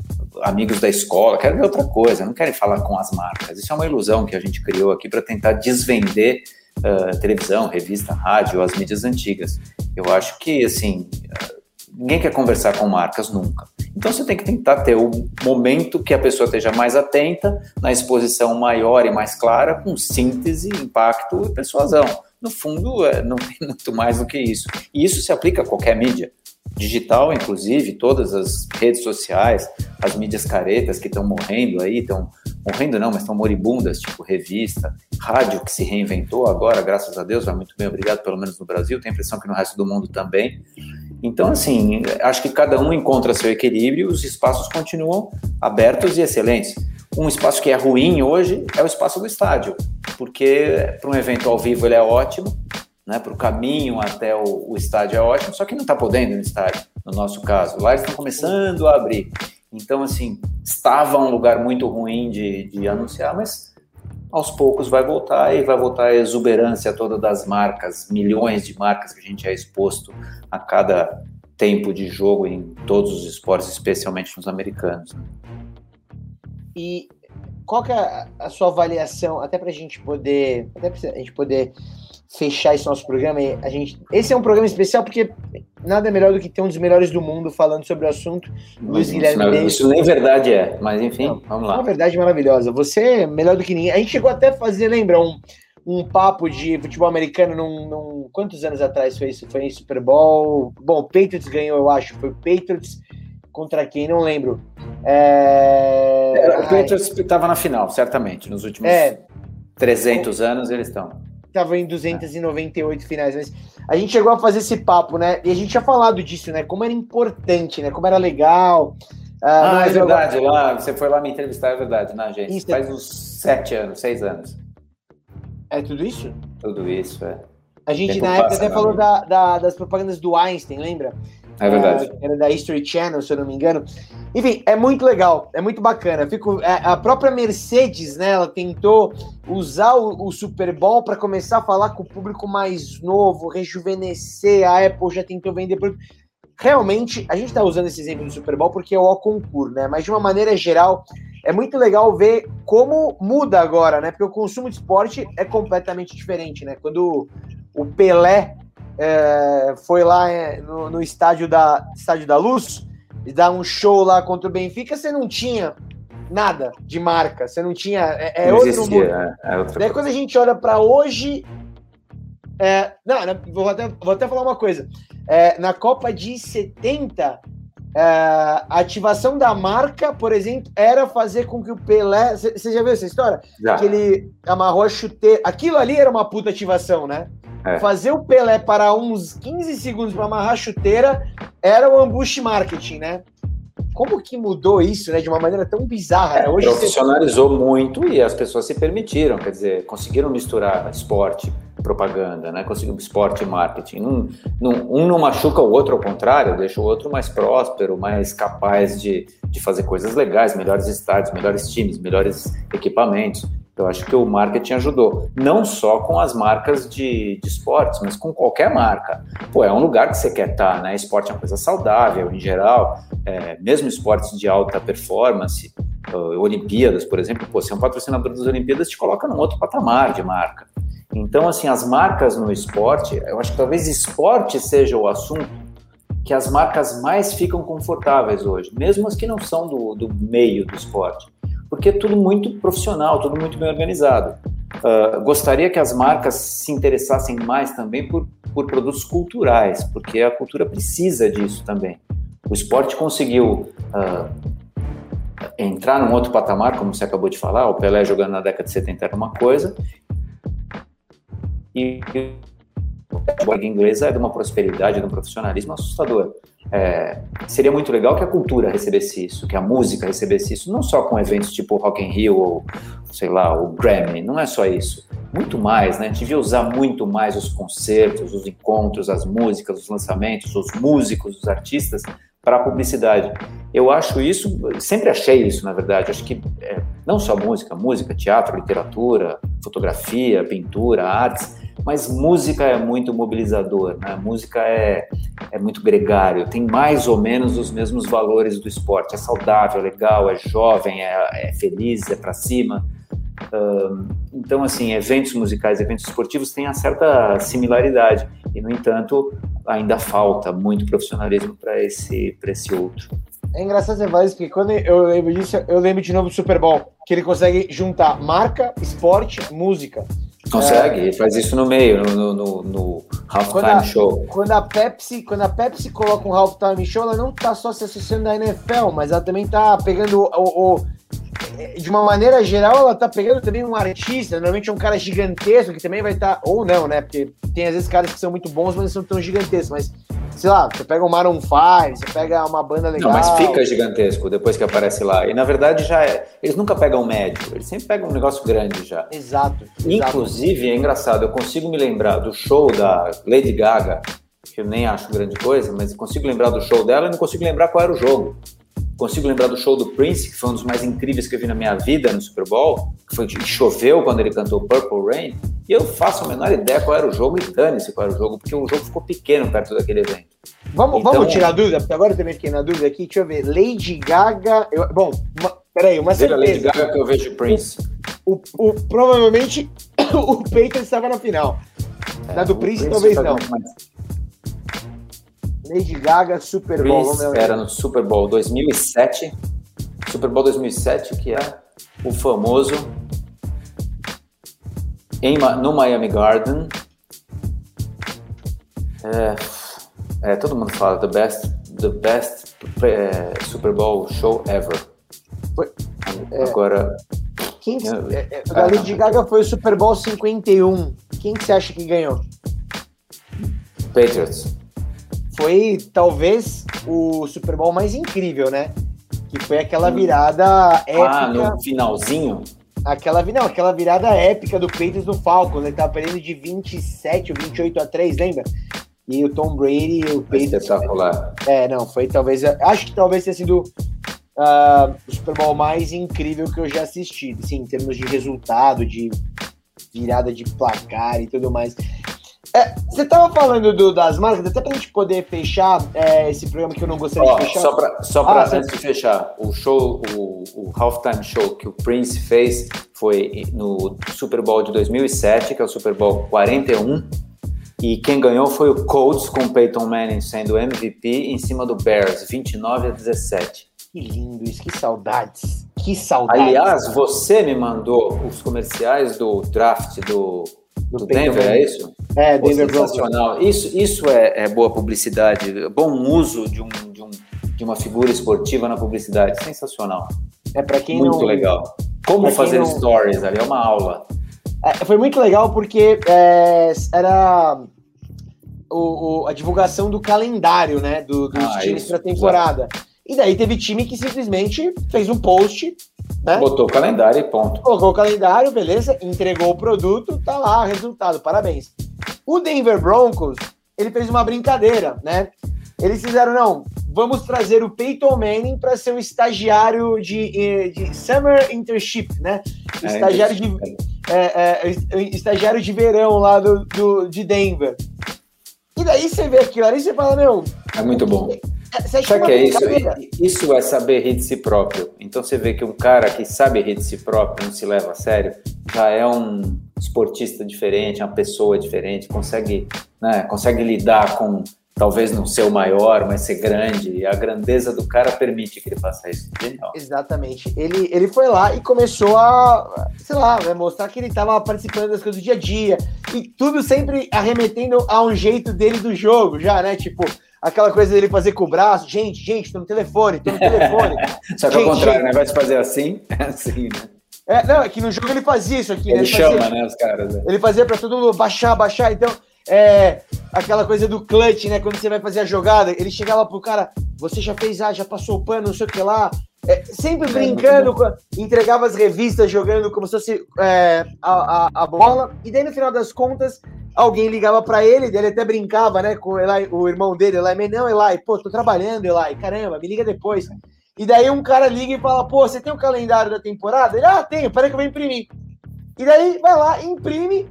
amigos da escola, quer ver outra coisa, não querem falar com as marcas. Isso é uma ilusão que a gente criou aqui para tentar desvender uh, televisão, revista, rádio, as mídias antigas. Eu acho que assim uh, ninguém quer conversar com marcas nunca. Então você tem que tentar ter o momento que a pessoa esteja mais atenta, na exposição maior e mais clara, com síntese, impacto e persuasão. No fundo, é, não tem muito mais do que isso. E isso se aplica a qualquer mídia. Digital, inclusive, todas as redes sociais, as mídias caretas que estão morrendo aí, estão morrendo não, mas estão moribundas, tipo revista, rádio que se reinventou agora, graças a Deus, vai muito bem, obrigado, pelo menos no Brasil, tenho a impressão que no resto do mundo também. Então, assim, acho que cada um encontra seu equilíbrio, os espaços continuam abertos e excelentes. Um espaço que é ruim hoje é o espaço do estádio, porque para um evento ao vivo ele é ótimo, né, para o caminho até o, o, estádio é ótimo, só que não está podendo no estádio, no nosso caso. Lá eles estão começando a abrir. Então, assim, estava um lugar muito ruim de, de anunciar, mas aos poucos vai voltar e vai voltar a exuberância toda das marcas, milhões de marcas que a gente é exposto a cada tempo de jogo em todos os esportes, especialmente nos americanos. E qual que é a sua avaliação, até para a gente poder, até pra a gente poder fechar esse nosso programa, a gente, esse é um programa especial porque nada melhor do que ter um dos melhores do mundo falando sobre o assunto, Luiz Guilherme não, Isso nem verdade é, mas enfim, não, vamos lá. É uma verdade maravilhosa. Você é melhor do que ninguém. A gente chegou até a fazer, lembra, um, um papo de futebol americano num, num, Quantos anos atrás foi isso? Foi em Super Bowl. Bom, o Patriots ganhou, eu acho. Foi o Patriots contra quem? Não lembro. É... É, o Patriots estava na final, certamente. Nos últimos é... 300 anos eles estão. Estava em 298 finais, mas a gente chegou a fazer esse papo, né? E a gente tinha falado disso, né? Como era importante, né? Como era legal. Ah, ah é verdade. Lá, você foi lá me entrevistar, é verdade, né, gente? Isso, Faz uns sete anos, seis anos. É tudo isso? Tudo isso, é. A gente Tempo na época até falou da, da, das propagandas do Einstein, lembra? É verdade. É, era da History Channel, se eu não me engano. Enfim, é muito legal, é muito bacana. Fico, é, a própria Mercedes, né, ela tentou usar o, o Super Bowl para começar a falar com o público mais novo, rejuvenescer. A Apple já tentou vender. Realmente, a gente está usando esse exemplo do Super Bowl porque é o concurso, né? Mas de uma maneira geral, é muito legal ver como muda agora, né? Porque o consumo de esporte é completamente diferente, né? Quando o Pelé é, foi lá é, no, no, estádio, da, estádio da Luz e dar um show lá contra o Benfica, você não tinha nada de marca, você não tinha. É, é não outro existia, mundo. É, é outra Daí quando a gente olha para hoje. É, não, vou até, vou até falar uma coisa. Na Copa de 70, é, a ativação da marca, por exemplo, era fazer com que o Pelé. Você já viu essa história? Já. Que ele amarrou a chuteira. Aquilo ali era uma puta ativação, né? É. Fazer o Pelé parar uns 15 segundos para amarrar a chuteira era o ambush marketing, né? Como que mudou isso, né? De uma maneira tão bizarra. É, Hoje profissionalizou você... muito e as pessoas se permitiram, quer dizer, conseguiram misturar esporte, propaganda, né? Conseguiram esporte e marketing. Um, um não machuca o outro, ao contrário, deixa o outro mais próspero, mais capaz de, de fazer coisas legais, melhores estádios, melhores times, melhores equipamentos. Eu acho que o marketing ajudou, não só com as marcas de, de esportes, mas com qualquer marca. Pô, é um lugar que você quer estar, né? Esporte é uma coisa saudável em geral, é, mesmo esportes de alta performance, Olimpíadas, por exemplo, pô, ser é um patrocinador das Olimpíadas te coloca num outro patamar de marca. Então, assim, as marcas no esporte, eu acho que talvez esporte seja o assunto que as marcas mais ficam confortáveis hoje, mesmo as que não são do, do meio do esporte porque é tudo muito profissional, tudo muito bem organizado. Uh, gostaria que as marcas se interessassem mais também por, por produtos culturais, porque a cultura precisa disso também. O esporte conseguiu uh, entrar num outro patamar, como você acabou de falar, o Pelé jogando na década de 70 era uma coisa, e a liga inglesa é de uma prosperidade, de um profissionalismo assustador. É, seria muito legal que a cultura recebesse isso, que a música recebesse isso, não só com eventos tipo Rock in Rio ou, sei lá, o Grammy, não é só isso. Muito mais, né? Devia usar muito mais os concertos, os encontros, as músicas, os lançamentos, os músicos, os artistas para a publicidade. Eu acho isso, sempre achei isso, na verdade. Acho que é, não só música, música, teatro, literatura, fotografia, pintura, artes, mas música é muito mobilizador, né? Música é, é muito gregário, tem mais ou menos os mesmos valores do esporte. É saudável, é legal, é jovem, é, é feliz, é para cima. então, assim, eventos musicais, eventos esportivos têm uma certa similaridade e, no entanto, ainda falta muito profissionalismo para esse, esse outro. É engraçado você falar isso, porque quando eu lembro disso, eu lembro de novo do Super Bowl, que ele consegue juntar marca, esporte, música. Consegue, ele faz isso no meio, no, no, no halftime show. Quando a Pepsi, quando a Pepsi coloca um halftime show, ela não tá só se associando à NFL, mas ela também tá pegando o, o, de uma maneira geral, ela tá pegando também um artista, normalmente é um cara gigantesco que também vai estar, tá, ou não, né? Porque tem às vezes caras que são muito bons, mas não são tão gigantescos, mas sei lá, você pega o Maroon 5, você pega uma banda legal. Não, mas fica gigantesco depois que aparece lá. E na verdade já é. Eles nunca pegam médio, eles sempre pegam um negócio grande já. Exato. Inclusive, é engraçado, eu consigo me lembrar do show da Lady Gaga, que eu nem acho grande coisa, mas consigo lembrar do show dela e não consigo lembrar qual era o jogo. Consigo lembrar do show do Prince, que foi um dos mais incríveis que eu vi na minha vida no Super Bowl, que foi que choveu quando ele cantou Purple Rain, e eu faço a menor ideia qual era o jogo e dane-se qual era o jogo, porque o jogo ficou pequeno perto daquele evento. Vamos, então, vamos tirar a dúvida, porque agora eu também fiquei na dúvida aqui, deixa eu ver, Lady Gaga, eu, bom, uma, peraí, uma certeza. Lady Gaga que eu vejo Prince. O, o, provavelmente o Peyton estava na final. É, na do Prince, talvez não. Mais. Lady Gaga, Super Bowl. Chris era no Super Bowl 2007. Super Bowl 2007, que é o famoso em, no Miami Garden. É, é, todo mundo fala the best, the best é, Super Bowl show ever. Foi, é, Agora. Quem, é, é, a Lady Gaga foi o Super Bowl 51. Quem que você acha que ganhou? Patriots foi talvez o Super Bowl mais incrível, né? Que foi aquela virada épica. Ah, no finalzinho? Aquela, não, aquela virada épica do Patriots no Falcons, ele tava perdendo de 27 ou 28 a 3, lembra? E o Tom Brady e o Patriots. Espetacular. É, não, foi talvez. Acho que talvez tenha sido uh, o Super Bowl mais incrível que eu já assisti, assim, em termos de resultado, de virada de placar e tudo mais. É, você estava falando do, das marcas, até para a gente poder fechar é, esse programa que eu não gostaria de fechar. Só para só ah, antes de fechar, o show, o, o halftime show que o Prince fez foi no Super Bowl de 2007, que é o Super Bowl 41. E quem ganhou foi o Colts, com o Peyton Manning sendo MVP, em cima do Bears, 29 a 17. Que lindo isso, que saudades. Que saudades. Aliás, você me mandou os comerciais do draft do do, Denver, é isso? É, Denver Sensacional. Isso, isso é, é, boa publicidade, bom uso de, um, de, um, de uma figura esportiva na publicidade. Sensacional. É para quem Muito não... legal. Como fazer não... stories ali, é uma aula. É, foi muito legal porque é, era o, o, a divulgação do calendário, né, do, dos ah, times para temporada. E daí teve time que simplesmente fez um post né? Botou o calendário e ponto. Colocou o calendário, beleza, entregou o produto, tá lá, resultado, parabéns. O Denver Broncos, ele fez uma brincadeira, né? Eles fizeram, não, vamos trazer o Peyton Manning para ser um estagiário de, eh, de Summer Internship, né? É, estagiário, de, é, é, estagiário de verão lá do, do, de Denver. E daí você vê aquilo ali e você fala, meu... É muito bom. Você Sabe que é isso? Isso é saber rir de si próprio. Então você vê que um cara que sabe rir de si próprio, não se leva a sério, já é um esportista diferente, uma pessoa diferente, consegue, né, consegue lidar com talvez não ser o maior, mas ser grande. E a grandeza do cara permite que ele faça isso. Genial. Exatamente. Ele, ele foi lá e começou a, sei lá, né, mostrar que ele estava participando das coisas do dia a dia. E tudo sempre arremetendo a um jeito dele do jogo, já, né? Tipo, aquela coisa dele fazer com o braço, gente, gente, tô no telefone, tô no telefone. Só que ao contrário, né? Vai se fazer assim, é assim, né? É, não, é que no jogo ele fazia isso aqui. Ele, né? ele chama, fazia, né, os caras. Né? Ele fazia pra todo mundo baixar, baixar, então, é, aquela coisa do clutch, né, quando você vai fazer a jogada, ele chegava pro cara, você já fez, ah, já passou o pano, não sei o que lá, é, sempre é, brincando, entregava as revistas jogando como se fosse é, a, a, a, bola, e daí no final das contas alguém ligava para ele, ele até brincava, né, com o, Eli, o irmão dele, Eli, não, Eli, pô, tô trabalhando, Eli, caramba, me liga depois. E daí um cara liga e fala, pô, você tem o calendário da temporada? Ele, ah, tenho, peraí que eu vou imprimir. E daí vai lá, imprime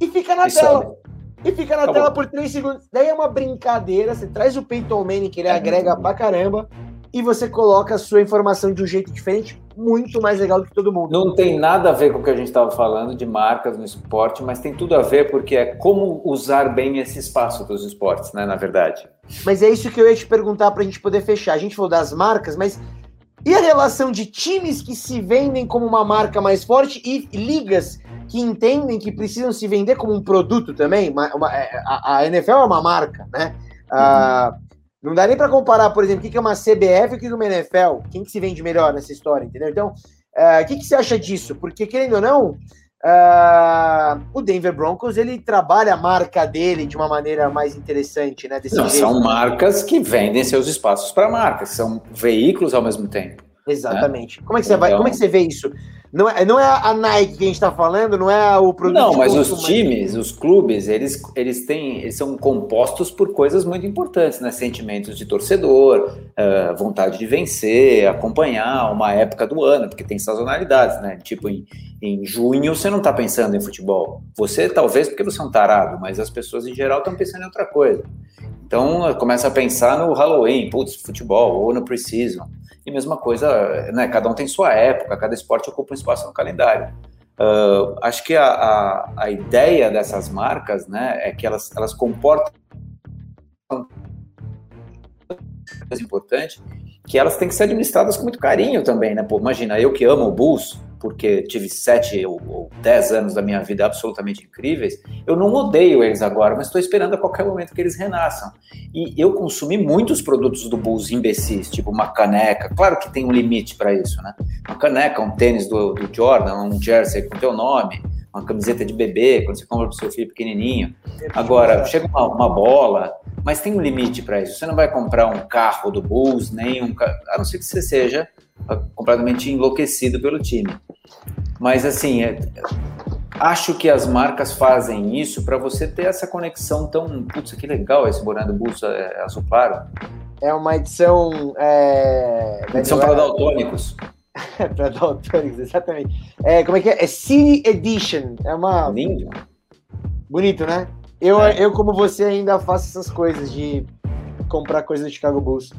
e fica na tela. E fica na tela por três segundos. Daí é uma brincadeira, você traz o Peyton Manning, que ele agrega pra caramba, e você coloca a sua informação de um jeito diferente, muito mais legal do que todo mundo. Não tem nada a ver com o que a gente estava falando de marcas no esporte, mas tem tudo a ver porque é como usar bem esse espaço dos esportes, né, na verdade. Mas é isso que eu ia te perguntar para a gente poder fechar. A gente falou das marcas, mas e a relação de times que se vendem como uma marca mais forte e ligas que entendem que precisam se vender como um produto também? Uma, uma, é, a, a, NFL é uma marca, né? Uhum. Uh, não dá nem para comparar, por exemplo, o que é uma CBF e o que é uma NFL. Quem que se vende melhor nessa história, entendeu? Então, uh, o que, que você acha disso? Porque, querendo ou não, uh, o Denver Broncos, ele trabalha a marca dele de uma maneira mais interessante, né? não, são marcas que vendem seus espaços para marcas, são veículos ao mesmo tempo. Exatamente. Né? Como, é que você então... vai, como é que você vê isso? Não é, não é a Nike que a gente está falando, não é o produto. Não, mas os times, os clubes, eles, eles têm, eles são compostos por coisas muito importantes, né? Sentimentos de torcedor, uh, vontade de vencer, acompanhar uma época do ano, porque tem sazonalidades, né? Tipo, em, em junho você não está pensando em futebol. Você talvez porque você é um tarado, mas as pessoas em geral estão pensando em outra coisa. Então começa a pensar no Halloween, putz, futebol, ou no Precision. E mesma coisa, né? Cada um tem sua época, cada esporte ocupa um espaço no calendário. Uh, acho que a, a, a, ideia dessas marcas, né, é que elas, elas comportam importante, que elas têm que ser administradas com muito carinho também, né? Pô, imagina, eu que amo o Bulls, porque tive sete ou, ou dez anos da minha vida absolutamente incríveis, eu não odeio eles agora, mas estou esperando a qualquer momento que eles renasçam. E eu consumi muitos produtos do Bulls imbecis, tipo uma caneca, claro que tem um limite para isso, né? Uma caneca, um tênis do, do Jordan, um jersey com teu nome, uma camiseta de bebê, quando você compra para o seu filho pequenininho. Agora, chega uma, uma bola, mas tem um limite para isso. Você não vai comprar um carro do Bulls, nem um a não ser que você seja completamente enlouquecido pelo time. Mas assim, é, acho que as marcas fazem isso para você ter essa conexão tão. Putz, que legal esse boné do Bulls é, azul claro. É uma edição. É... Edição para daltônicos. para daltônicos, exatamente. É, como é que é? É City Edition. É uma. Lindo. Bonito, né? Eu, é. eu, como você, ainda faço essas coisas de comprar coisas do Chicago Bulls.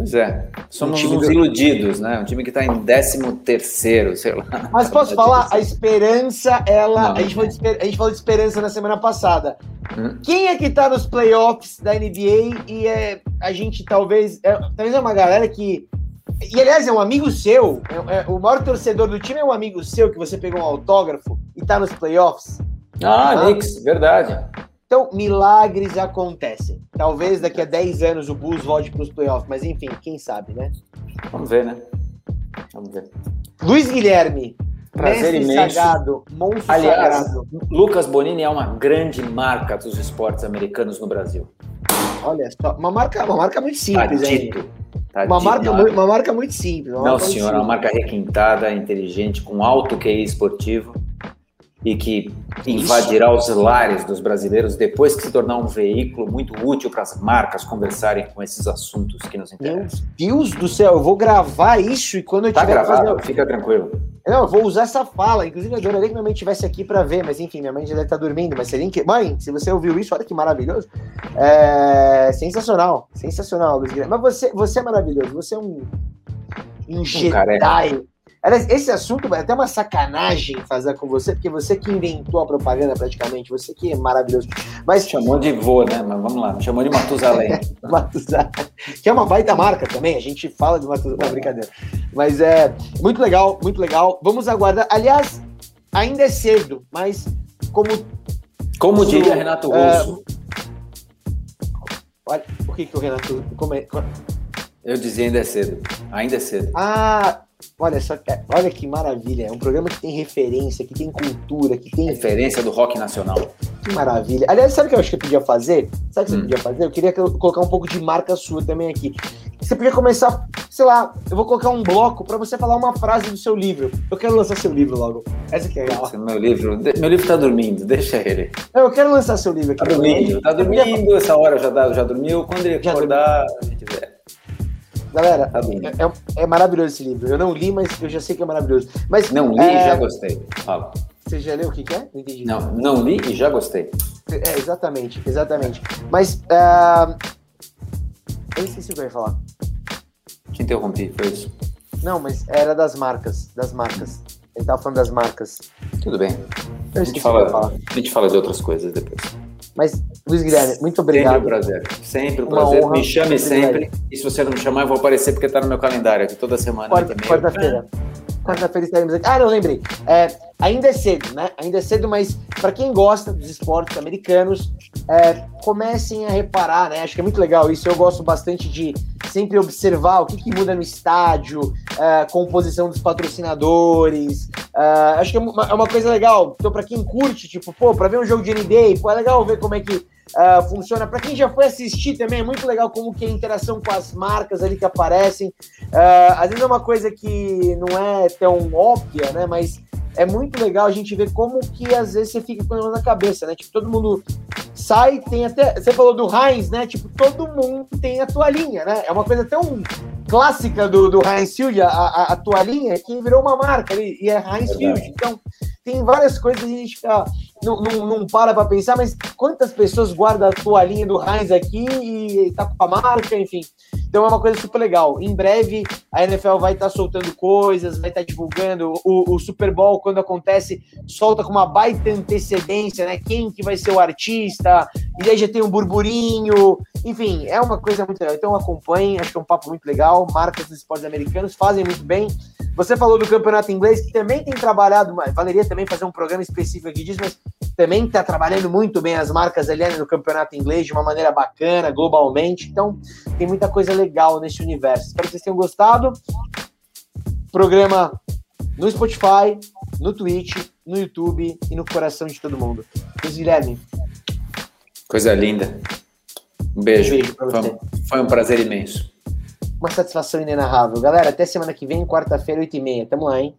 Pois é. Somos um uns do... iludidos, né? Um time que está em 13 terceiro, sei lá. Mas posso falar, a esperança, ela. a, gente falou de, a gente falou de esperança na semana passada. Hum. Quem é que está nos playoffs da NBA e é, a gente talvez. É, talvez é uma galera que. E aliás, é um amigo seu. É, é, o maior torcedor do time é um amigo seu que você pegou um autógrafo e está nos playoffs. Ah, ah, Knicks, verdade. Então, milagres acontecem. Talvez daqui a 10 anos o Bulls volte para os playoffs, mas enfim, quem sabe, né? Vamos ver, né? Vamos ver. Luiz Guilherme, Prazer imenso. Sagado, monstro Aliás, sagrado. Lucas Bonini é uma grande marca dos esportes americanos no Brasil. Olha só, uma marca, uma marca muito simples, tá dito. Tá uma, marca, uma marca muito simples. Não, senhor, é uma marca requintada, inteligente, com alto QI esportivo e que invadirá os lares dos brasileiros depois que se tornar um veículo muito útil para as marcas conversarem com esses assuntos que nos interessam. Meu Deus do céu, eu vou gravar isso e quando eu tá tiver gravado, fazer... fica tranquilo. Não, eu vou usar essa fala. Inclusive, eu adoraria que minha mãe estivesse aqui para ver, mas enfim, minha mãe já deve estar tá dormindo. Mas seria que. Mãe, se você ouviu isso, olha que maravilhoso. É... Sensacional, sensacional, Luiz Guilherme. Mas você, você é maravilhoso, você é um. Um, um Jedi. Cara, Aliás, esse assunto é até uma sacanagem fazer com você, porque você que inventou a propaganda praticamente, você que é maravilhoso. Mas chamou de vô, né? Mas vamos lá, chamou de Matusalém. Matusalém. Que é uma baita marca também, a gente fala de Matusalém, não, brincadeira. Mas é muito legal, muito legal. Vamos aguardar. Aliás, ainda é cedo, mas como. Como diria Renato é, Russo. olha, o que, que o Renato. Como é, Eu dizia ainda é cedo. Ainda é cedo. Ah, Olha só, olha que maravilha. É um programa que tem referência, que tem cultura, que tem. Referência do rock nacional. Que maravilha. Aliás, sabe o que eu acho que eu podia fazer? Sabe o que hum. você podia fazer? Eu queria colocar um pouco de marca sua também aqui. Você podia começar, sei lá, eu vou colocar um bloco para você falar uma frase do seu livro. Eu quero lançar seu livro logo. Essa aqui é legal. Meu livro, meu livro tá dormindo, deixa ele. Eu quero lançar seu livro aqui. Tá dormindo, tá dormindo, essa hora já, já dormiu. Quando ele acordar, a gente vê. Galera, tá é, é, maravilhoso esse livro. Eu não li, mas eu já sei que é maravilhoso. Mas, não li é... e já gostei. Fala. Você já leu o que, que é? Não entendi. Não, não li e já gostei. É, exatamente, exatamente. Mas. Uh... Eu esqueci o que eu ia falar. Te interrompi, foi isso. Não, mas era das marcas. Das marcas. Ele tava falando das marcas. Tudo bem. a gente, fala, a gente fala de outras coisas depois. Mas, Luiz Guilherme, muito obrigado. Sempre um prazer. Sempre um prazer. Honra, me chame sempre. E se você não me chamar, eu vou aparecer porque está no meu calendário aqui toda semana. Quarta-feira. Quarta-feira estaremos aqui. Ah, não, lembrei. É, ainda é cedo, né? Ainda é cedo, mas para quem gosta dos esportes americanos, é, comecem a reparar, né? Acho que é muito legal isso. Eu gosto bastante de sempre observar o que, que muda no estádio, é, composição dos patrocinadores. É, acho que é uma, é uma, coisa legal. Então, para quem curte, tipo, pô, para ver um jogo de NBA, pô, é legal ver como é que uh, funciona. Para quem já foi assistir também, é muito legal como que é a interação com as marcas ali que aparecem. Uh, às vezes é uma coisa que não é tão óbvia, né? Mas é muito legal a gente ver como que às vezes você fica com ela na cabeça, né? Tipo, todo mundo sai, tem até. Você falou do Heinz, né? Tipo, todo mundo tem a toalhinha, né? É uma coisa tão clássica do, do Heinz Field, a, a, a toalhinha, que virou uma marca ali, e é Heinz Field. Então, tem várias coisas que a gente fica, não, não, não para para pensar, mas quantas pessoas guardam a toalhinha do Heinz aqui e tá com a marca, enfim. Então é uma coisa super legal. Em breve a NFL vai estar tá soltando coisas, vai estar tá divulgando. O, o, Super Bowl, quando acontece, solta com uma baita antecedência, né? Quem que vai ser o artista, e aí já tem um burburinho. Enfim, é uma coisa muito legal. Então acompanhem, acho que é um papo muito legal. Marcas dos esportes americanos fazem muito bem. Você falou do campeonato inglês, que também tem trabalhado, valeria também fazer um programa específico aqui disso, mas também está trabalhando muito bem as marcas ali no campeonato inglês de uma maneira bacana, globalmente. Então, tem muita coisa legal nesse universo. Espero que vocês tenham gostado. Programa no Spotify, no Twitch, no YouTube e no coração de todo mundo. Luiz Guilherme. Coisa linda. Um beijo. Um beijo você. Foi um prazer imenso. Uma satisfação inenarrável. Galera, até semana que vem, quarta-feira, 8h30. Tamo lá, hein?